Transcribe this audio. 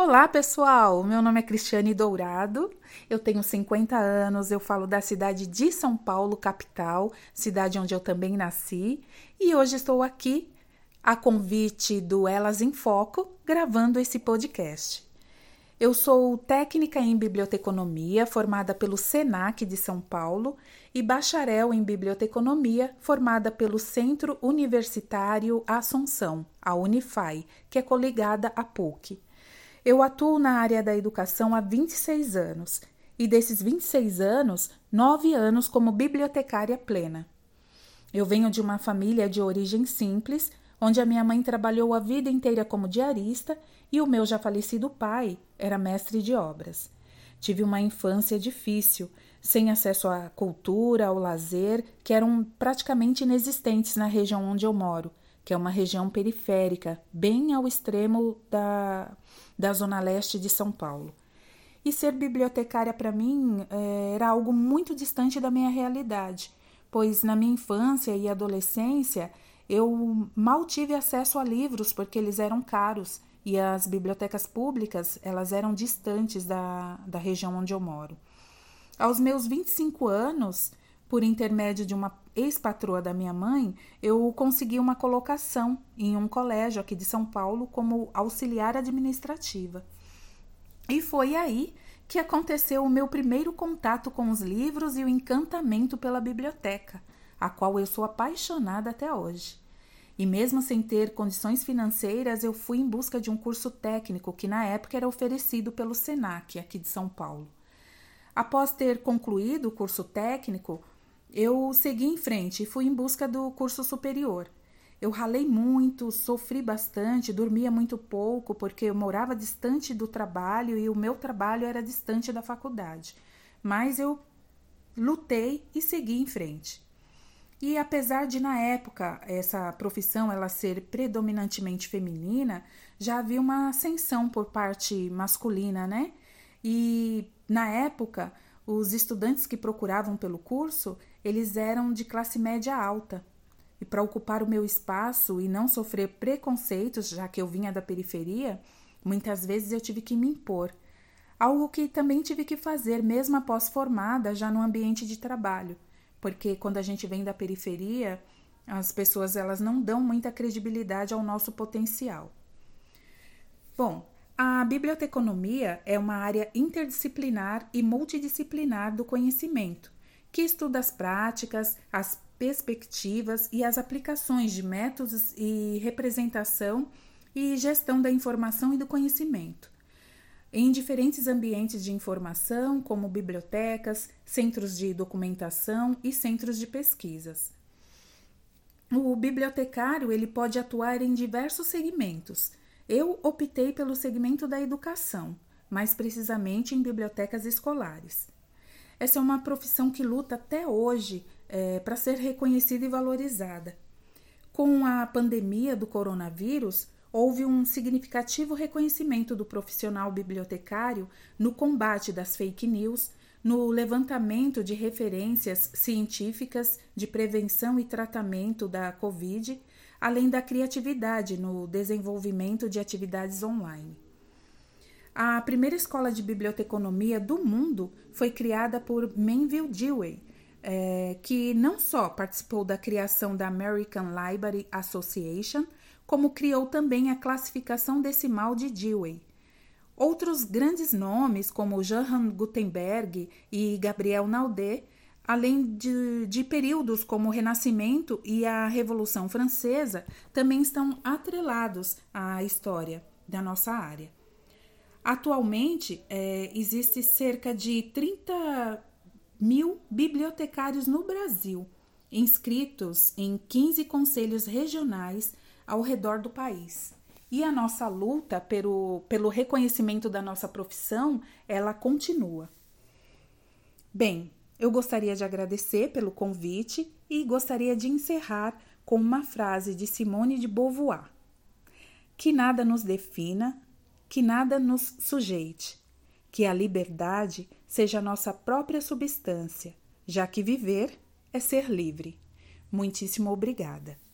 Olá, pessoal! Meu nome é Cristiane Dourado, eu tenho 50 anos, eu falo da cidade de São Paulo, capital, cidade onde eu também nasci, e hoje estou aqui, a convite do Elas em Foco, gravando esse podcast. Eu sou técnica em biblioteconomia, formada pelo SENAC de São Paulo, e bacharel em biblioteconomia, formada pelo Centro Universitário Assunção, a Unifai, que é coligada à PUC. Eu atuo na área da educação há 26 anos e desses 26 anos, 9 anos como bibliotecária plena. Eu venho de uma família de origem simples, onde a minha mãe trabalhou a vida inteira como diarista e o meu já falecido pai era mestre de obras. Tive uma infância difícil, sem acesso à cultura, ao lazer, que eram praticamente inexistentes na região onde eu moro, que é uma região periférica, bem ao extremo da, da zona leste de São Paulo. E ser bibliotecária para mim é, era algo muito distante da minha realidade, pois na minha infância e adolescência eu mal tive acesso a livros porque eles eram caros e as bibliotecas públicas elas eram distantes da, da região onde eu moro. Aos meus 25 anos, por intermédio de uma ex-patroa da minha mãe, eu consegui uma colocação em um colégio aqui de São Paulo como auxiliar administrativa. E foi aí que aconteceu o meu primeiro contato com os livros e o encantamento pela biblioteca, a qual eu sou apaixonada até hoje. E mesmo sem ter condições financeiras, eu fui em busca de um curso técnico que na época era oferecido pelo SENAC, aqui de São Paulo. Após ter concluído o curso técnico, eu segui em frente e fui em busca do curso superior. Eu ralei muito, sofri bastante, dormia muito pouco, porque eu morava distante do trabalho e o meu trabalho era distante da faculdade. Mas eu lutei e segui em frente. E apesar de na época essa profissão ela ser predominantemente feminina, já havia uma ascensão por parte masculina, né? E na época, os estudantes que procuravam pelo curso, eles eram de classe média alta. E para ocupar o meu espaço e não sofrer preconceitos, já que eu vinha da periferia, muitas vezes eu tive que me impor. Algo que também tive que fazer mesmo após formada, já no ambiente de trabalho, porque quando a gente vem da periferia, as pessoas elas não dão muita credibilidade ao nosso potencial. Bom, a biblioteconomia é uma área interdisciplinar e multidisciplinar do conhecimento, que estuda as práticas, as perspectivas e as aplicações de métodos e representação e gestão da informação e do conhecimento. Em diferentes ambientes de informação, como bibliotecas, centros de documentação e centros de pesquisas. O bibliotecário ele pode atuar em diversos segmentos, eu optei pelo segmento da educação, mais precisamente em bibliotecas escolares. Essa é uma profissão que luta até hoje é, para ser reconhecida e valorizada. Com a pandemia do coronavírus, houve um significativo reconhecimento do profissional bibliotecário no combate das fake news, no levantamento de referências científicas de prevenção e tratamento da Covid além da criatividade no desenvolvimento de atividades online. A primeira escola de biblioteconomia do mundo foi criada por Manville Dewey, é, que não só participou da criação da American Library Association, como criou também a classificação decimal de Dewey. Outros grandes nomes, como Johann Gutenberg e Gabriel Naudé, além de, de, períodos como o Renascimento e a Revolução Francesa, também estão atrelados à história da nossa área. Atualmente, é, existe cerca de 30 mil bibliotecários no Brasil, inscritos em 15 conselhos regionais ao redor do país. E a nossa luta pelo, pelo reconhecimento da nossa profissão, ela continua. Bem, eu gostaria de agradecer pelo convite e gostaria de encerrar com uma frase de Simone de Beauvoir: Que nada nos defina, que nada nos sujeite, que a liberdade seja nossa própria substância, já que viver é ser livre. Muitíssimo obrigada.